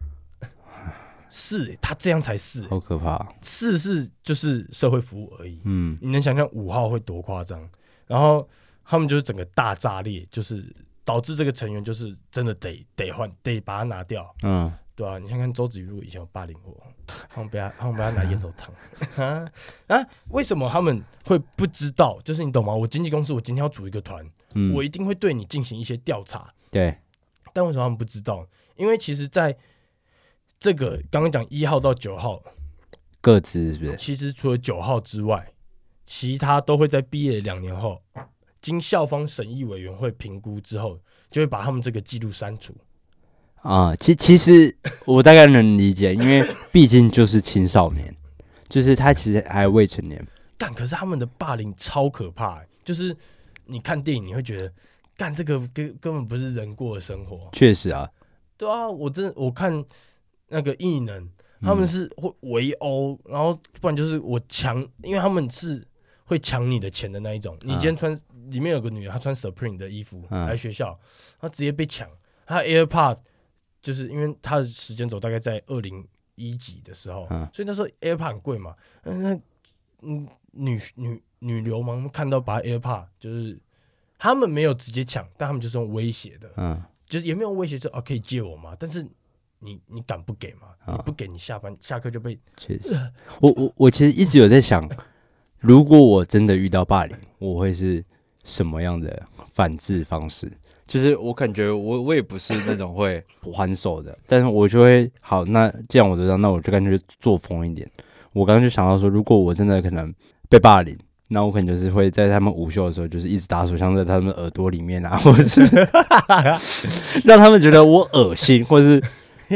四，他这样才是，好可怕。四是就是社会服务而已。嗯，你能想象五号会多夸张？然后他们就是整个大炸裂，就是导致这个成员就是真的得得换，得把它拿掉。嗯，对啊，你看看周子瑜如果以前有霸凌过，他们不要他们不要拿烟头烫 啊啊！为什么他们会不知道？就是你懂吗？我经纪公司，我今天要组一个团，嗯，我一定会对你进行一些调查。对。但为什么他们不知道？因为其实，在这个刚刚讲一号到九号各自是不是？其实除了九号之外，其他都会在毕业两年后，经校方审议委员会评估之后，就会把他们这个记录删除。啊，其其实我大概能理解，因为毕竟就是青少年，就是他其实还未成年。但可是他们的霸凌超可怕，就是你看电影你会觉得。干这个根根本不是人过的生活，确实啊，对啊，我真我看那个异能，他们是会围殴，然后不然就是我抢，因为他们是会抢你的钱的那一种。你今天穿里面有个女的，她穿 Supreme 的衣服来学校，她直接被抢，她 AirPod 就是因为她的时间轴大概在二零一几的时候，所以那时候 AirPod 很贵嘛，那嗯女女女流氓看到把 AirPod 就是。他们没有直接抢，但他们就是用威胁的，嗯，就是也没有威胁说啊可以借我吗？但是你你敢不给吗？啊、你不给你下班下课就被。确实，呃、我我我其实一直有在想，如果我真的遇到霸凌，我会是什么样的反制方式？就是我感觉我我也不是那种会 还手的，但是我就会好，那既然我知道，那我就干脆作风一点。我刚刚就想到说，如果我真的可能被霸凌。那我可能就是会在他们午休的时候，就是一直打手枪在他们耳朵里面啊，或者是 让他们觉得我恶心，或者是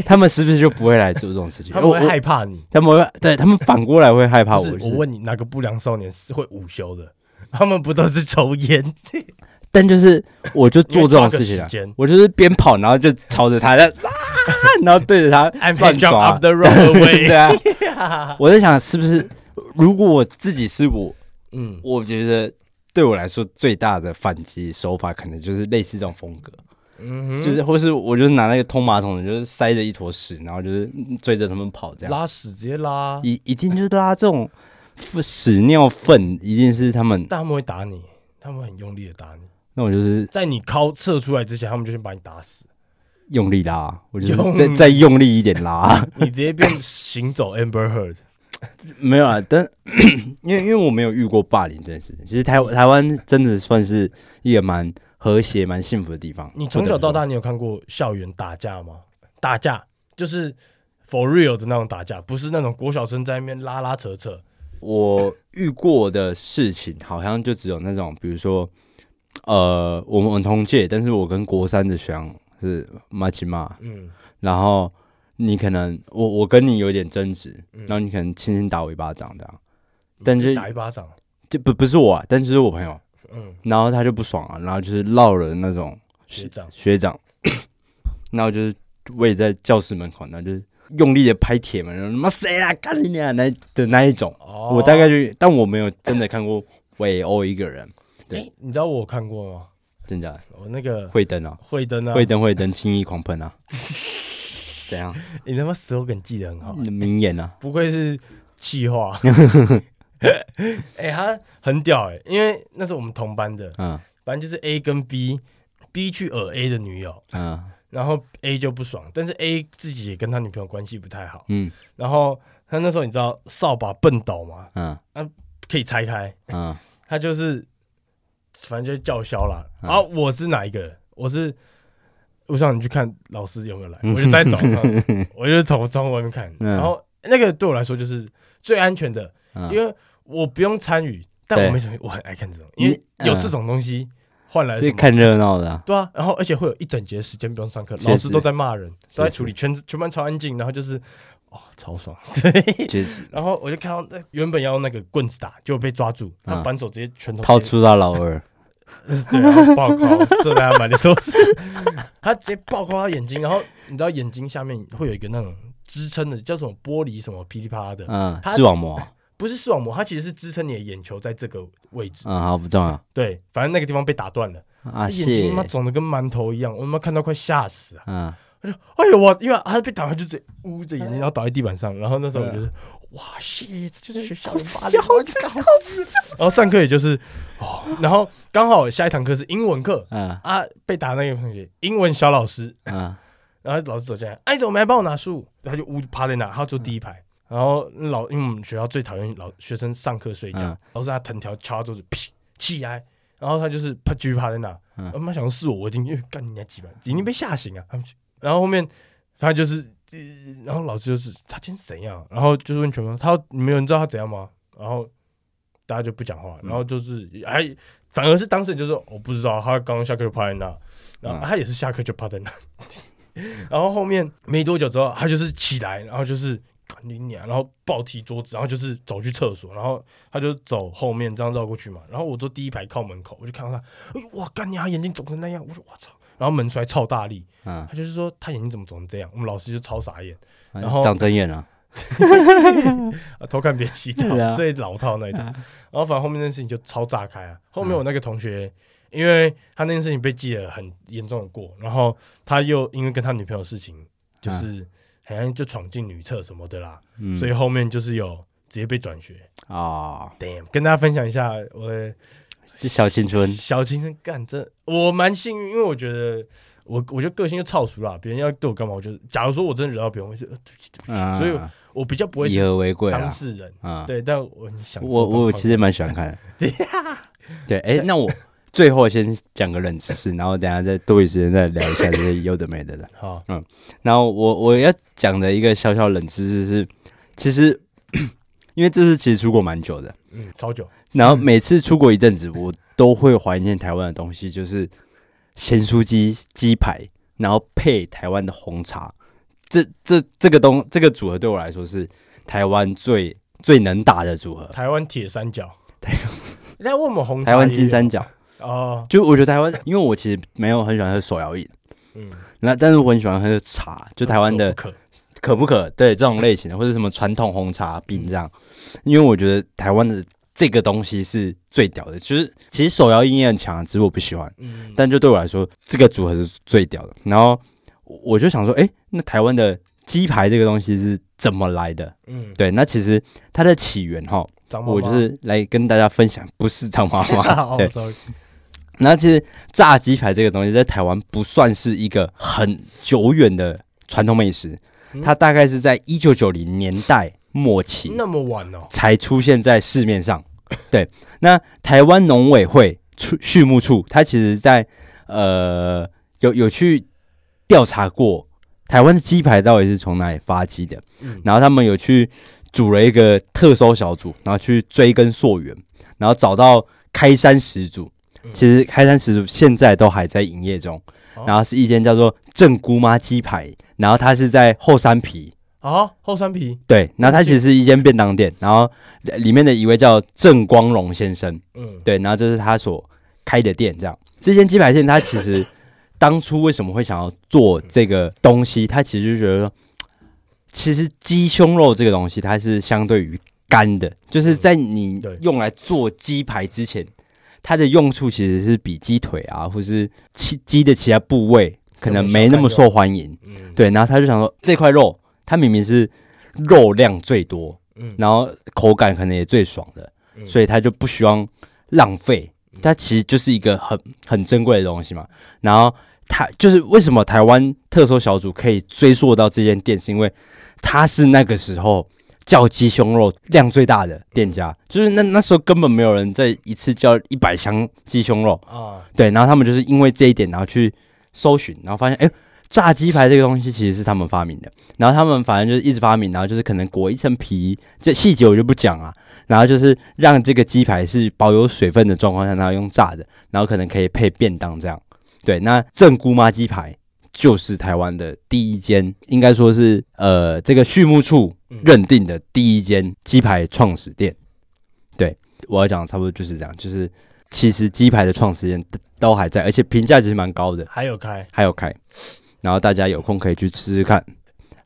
他们是不是就不会来做这种事情？他们会害怕你，他们会对他们反过来会害怕我。我问你，哪个不良少年是会午休的？他们不都是抽烟？但就是我就做这种事情啊，我就是边跑，然后就朝着他，然后对着他乱抓。对啊，我在想是不是？如果我自己是我，嗯，我觉得对我来说最大的反击手法，可能就是类似这种风格，嗯哼，就是或是我就是拿那个通马桶，就是塞着一坨屎，然后就是追着他们跑，这样。拉屎直接拉，一一定就是拉这种屎尿粪，一定是他们，但他们会打你，他们很用力的打你，那我就是在你尻射出来之前，他们就先把你打死，用力拉，我就再再用力一点拉，你直接变行走 Amber Heard。没有啊，但 因为因为我没有遇过霸凌这件事情。其实台台湾真的算是一个蛮和谐、蛮幸福的地方。你从小到大，你有看过校园打架吗？打架就是 for real 的那种打架，不是那种国小生在那边拉拉扯扯。我遇过的事情好像就只有那种，比如说，呃，我们同届，但是我跟国三的学长是骂起骂，嗯，然后。你可能我我跟你有点争执，然后你可能轻轻打我一巴掌这样，但是打一巴掌就不不是我，啊，但就是我朋友，嗯，然后他就不爽了，然后就是闹了那种学长学长，然后就是我也在教室门口，然后就是用力的拍铁门，他妈谁啊？干你娘那的那一种。哦、我大概就，但我没有真的看过围殴一个人。对、欸，你知道我看过吗？真的？我那个会灯啊，会灯啊，会灯会灯，轻易狂喷啊！怎样？你他妈 slogan 记得很好，名言啊，不愧是气话。哎、欸，他很屌哎、欸，因为那是我们同班的，嗯，反正就是 A 跟 B，B 去耳 A 的女友，嗯，然后 A 就不爽，但是 A 自己也跟他女朋友关系不太好，嗯，然后他那时候你知道扫把笨斗吗？嗯，啊，可以拆开，嗯，他就是反正就叫嚣了，然后我是哪一个？我是我让你去看老师有没有来，我就在早上，我就 从窗户外面看，然后那个对我来说就是最安全的，因为。我不用参与，但我没什么，我很爱看这种，因为有这种东西换来是看热闹的。对啊，然后而且会有一整节时间不用上课，老师都在骂人，都在处理，全全班超安静，然后就是哦，超爽。对，确实。然后我就看到那原本要用那个棍子打，就被抓住，他反手直接拳头掏出他老二，对，然后爆扣，射在他满脸都是，他直接爆扣他眼睛，然后你知道眼睛下面会有一个那种支撑的，叫什么玻璃什么噼里啪啦的，嗯，视网膜。不是视网膜，它其实是支撑你的眼球在这个位置。嗯，好，不重要。对，反正那个地方被打断了，啊，眼睛他妈肿的跟馒头一样，我他妈看到快吓死啊！嗯，他就哎呦我，因为他被打完就直接捂着眼睛，然后倒在地板上。然后那时候我觉得，哇塞，这就是学校的霸凌，好刺激，好刺激。然后上课也就是哦，然后刚好下一堂课是英文课，嗯啊，被打那个同学英文小老师，嗯，然后老师走进来，哎，怎么没来帮我拿书？他就呜趴在那，他坐第一排。然后老，因为我们学校最讨厌老学生上课睡觉，嗯、老师他藤条敲他桌子，劈起来，然后他就是啪继续趴在那。我妈、嗯、想说是我，我已经干你家几百，已经被吓醒了。他们，然后后面他就是、呃，然后老师就是他今天是怎样？然后就是问全班，他你们有人知道他怎样吗？然后大家就不讲话，然后就是还反而是当事人就说我不知道，他刚刚下课就趴在那，然后他也是下课就趴在那，嗯、然后后面没多久之后，他就是起来，然后就是。你娘，然后暴踢桌子，然后就是走去厕所，然后他就走后面这样绕过去嘛，然后我坐第一排靠门口，我就看到他，哎呦哇干你啊，眼睛肿成那样，我说我操，然后门摔超大力，嗯，他就是说他眼睛怎么肿成这样，我们老师就超傻眼，然后长针眼了，偷看别人洗澡，最老套那一种，然后反正后面那件事情就超炸开啊，后面我那个同学，因为他那件事情被记了很严重的过，然后他又因为跟他女朋友的事情就是。好像就闯进女厕什么的啦，嗯、所以后面就是有直接被转学啊。Damn，跟大家分享一下我的小青春，小青春干这我蛮幸运，因为我觉得我我觉得个性就超俗啦，别人要对我干嘛，我就假如说我真的惹到别人，我就对不起，啊、所以我比较不会以和为贵当事人啊。对，但我想我我其实蛮喜欢看的，对呀，对，哎、欸，那我。最后先讲个冷知识，然后等下再多余时间再聊一下这些有的没的的。好，嗯，然后我我要讲的一个小小冷知识是，其实 因为这次其实出国蛮久的，嗯，超久。然后每次出国一阵子，我都会怀念台湾的东西，就是咸酥鸡鸡排，然后配台湾的红茶。这这这个东这个组合对我来说是台湾最最能打的组合。台湾铁三角。台那为什么红茶？台湾金三角。哦，就我觉得台湾，因为我其实没有很喜欢喝手摇饮，嗯，那但是我很喜欢喝茶，就台湾的可可不可？对这种类型的，或者什么传统红茶冰这样，因为我觉得台湾的这个东西是最屌的，就是其实手摇音也很强，只是我不喜欢，嗯，但就对我来说，这个组合是最屌的。然后我就想说，哎，那台湾的鸡排这个东西是怎么来的？嗯，对，那其实它的起源哈，我就是来跟大家分享，不是张妈妈，对。那其实炸鸡排这个东西在台湾不算是一个很久远的传统美食，它大概是在一九九零年代末期，那么晚哦，才出现在市面上。对，那台湾农委会畜畜牧处，它其实在呃有有去调查过台湾的鸡排到底是从哪里发迹的，然后他们有去组了一个特搜小组，然后去追根溯源，然后找到开山始祖。其实开山始祖现在都还在营业中，然后是一间叫做郑姑妈鸡排，然后它是在后山皮。啊，后山皮。对，然后它其实是一间便当店，然后里面的一位叫郑光荣先生，嗯，对，然后这是他所开的店，这样。这间鸡排店，他其实当初为什么会想要做这个东西，他其实就觉得说其实鸡胸肉这个东西，它是相对于干的，就是在你用来做鸡排之前，它的用处其实是比鸡腿啊，或是鸡鸡的其他部位可能没那么受欢迎。对，然后他就想说，这块肉它明明是肉量最多，然后口感可能也最爽的，所以他就不希望浪费。它其实就是一个很很珍贵的东西嘛。然后他就是为什么台湾特搜小组可以追溯到这间店，是因为他是那个时候叫鸡胸肉量最大的店家，就是那那时候根本没有人在一次叫一百箱鸡胸肉啊。对，然后他们就是因为这一点，然后去搜寻，然后发现哎，炸鸡排这个东西其实是他们发明的。然后他们反正就是一直发明，然后就是可能裹一层皮，这细节我就不讲啊。然后就是让这个鸡排是保有水分的状况下，然后用炸的，然后可能可以配便当这样。对，那正姑妈鸡排就是台湾的第一间，应该说是呃这个畜牧处认定的第一间鸡排创始店。对，我要讲的差不多就是这样，就是其实鸡排的创始人都还在，而且评价其实蛮高的，还有开，还有开。然后大家有空可以去吃吃看。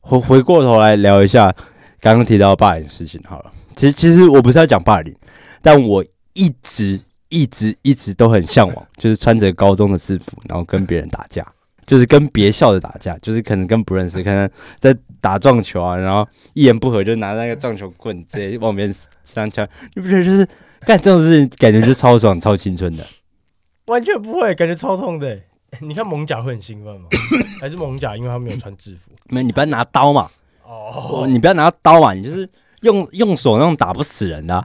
回回过头来聊一下刚刚提到的霸凌的事情好了。其实，其实我不是要讲霸凌，但我一直、一直、一直都很向往，就是穿着高中的制服，然后跟别人打架，就是跟别校的打架，就是可能跟不认识，可能在打撞球啊，然后一言不合就拿那个撞球棍直接往别人上枪，你不觉得就是 干这种事情，感觉就超爽、超青春的？完全不会，感觉超痛的。你看蒙甲会很兴奋吗？还是蒙甲因为他没有穿制服？没，你不要拿刀嘛。哦，你不要拿刀嘛，你就是。用用手那种打不死人的、啊，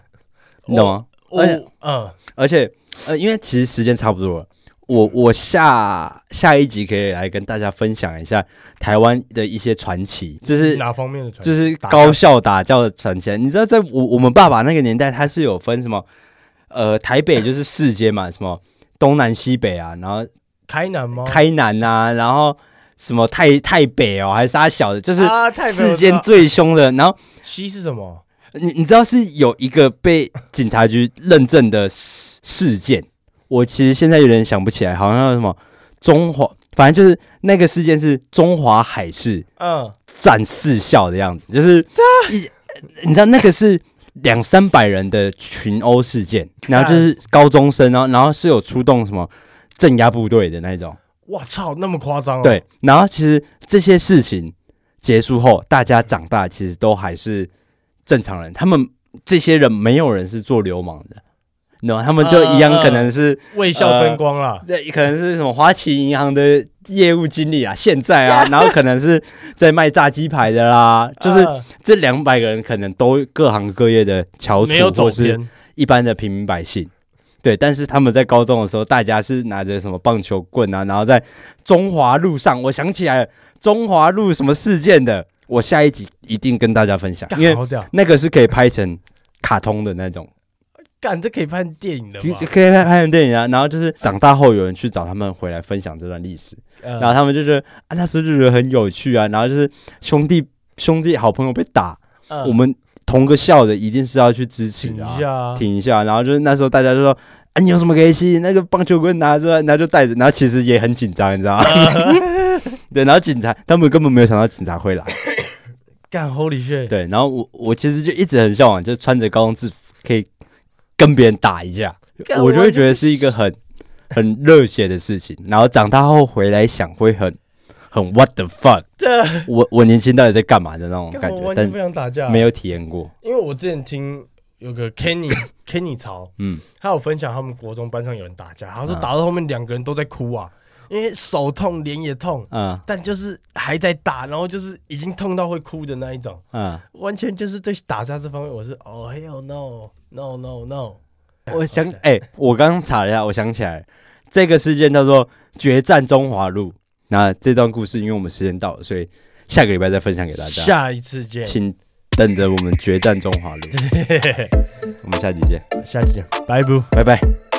你懂吗？而且，嗯，而且，呃，因为其实时间差不多了，我我下下一集可以来跟大家分享一下台湾的一些传奇，就是哪方面的传奇？就是高校打架的传奇。你知道，在我我们爸爸那个年代，他是有分什么？呃，台北就是四间嘛，什么东南西北啊，然后开南吗？开南啊，然后。什么太太北哦，还是他小的？就是世间最凶的。然后西是什么？你你知道是有一个被警察局认证的事事件。我其实现在有点想不起来，好像有什么中华，反正就是那个事件是中华海事嗯战四校的样子，就是一你知道那个是两三百人的群殴事件，然后就是高中生，然后然后是有出动什么镇压部队的那种。我操，那么夸张？对，然后其实这些事情结束后，大家长大其实都还是正常人。他们这些人没有人是做流氓的，你知道吗？他们就一样，可能是为校争光啦。对，可能是什么花旗银行的业务经理啊，现在啊，然后可能是在卖炸鸡排的啦。就是这两百个人，可能都各行各业的翘楚，或是一般的平民百姓。对，但是他们在高中的时候，大家是拿着什么棒球棍啊，然后在中华路上，我想起来了，中华路什么事件的，我下一集一定跟大家分享，因为那个是可以拍成卡通的那种，干，这可以拍成电影的吗？可以拍拍成电影啊。然后就是长大后有人去找他们回来分享这段历史，然后他们就觉得啊，那时候就觉得很有趣啊。然后就是兄弟兄弟好朋友被打，我们。同个校的一定是要去支持的，啊，挺一下。然后就是那时候大家就说：“啊，你有什么可以吸？那个棒球棍拿着，然后就带着。”然后其实也很紧张，你知道吗？对，然后警察他们根本没有想到警察会来，干 Holy shit！对，然后我我其实就一直很向往，就穿着高中制服可以跟别人打一架，我就会觉得是一个很很热血的事情。然后长大后回来想，会很。很 what the fuck？我我年轻到底在干嘛的那种感觉，完全不想打架，没有体验过。因为我之前听有个 Kenny Kenny 潮，嗯，他有分享他们国中班上有人打架，他说打到后面两个人都在哭啊，因为手痛脸也痛，嗯，但就是还在打，然后就是已经痛到会哭的那一种，嗯，完全就是对打架这方面，我是哦 hell no no no no。我想哎，我刚刚查了一下，我想起来这个事件叫做决战中华路。那这段故事，因为我们时间到了，所以下个礼拜再分享给大家。下一次见，请等着我们决战中华路。我们下期见，下期见，拜拜，拜拜。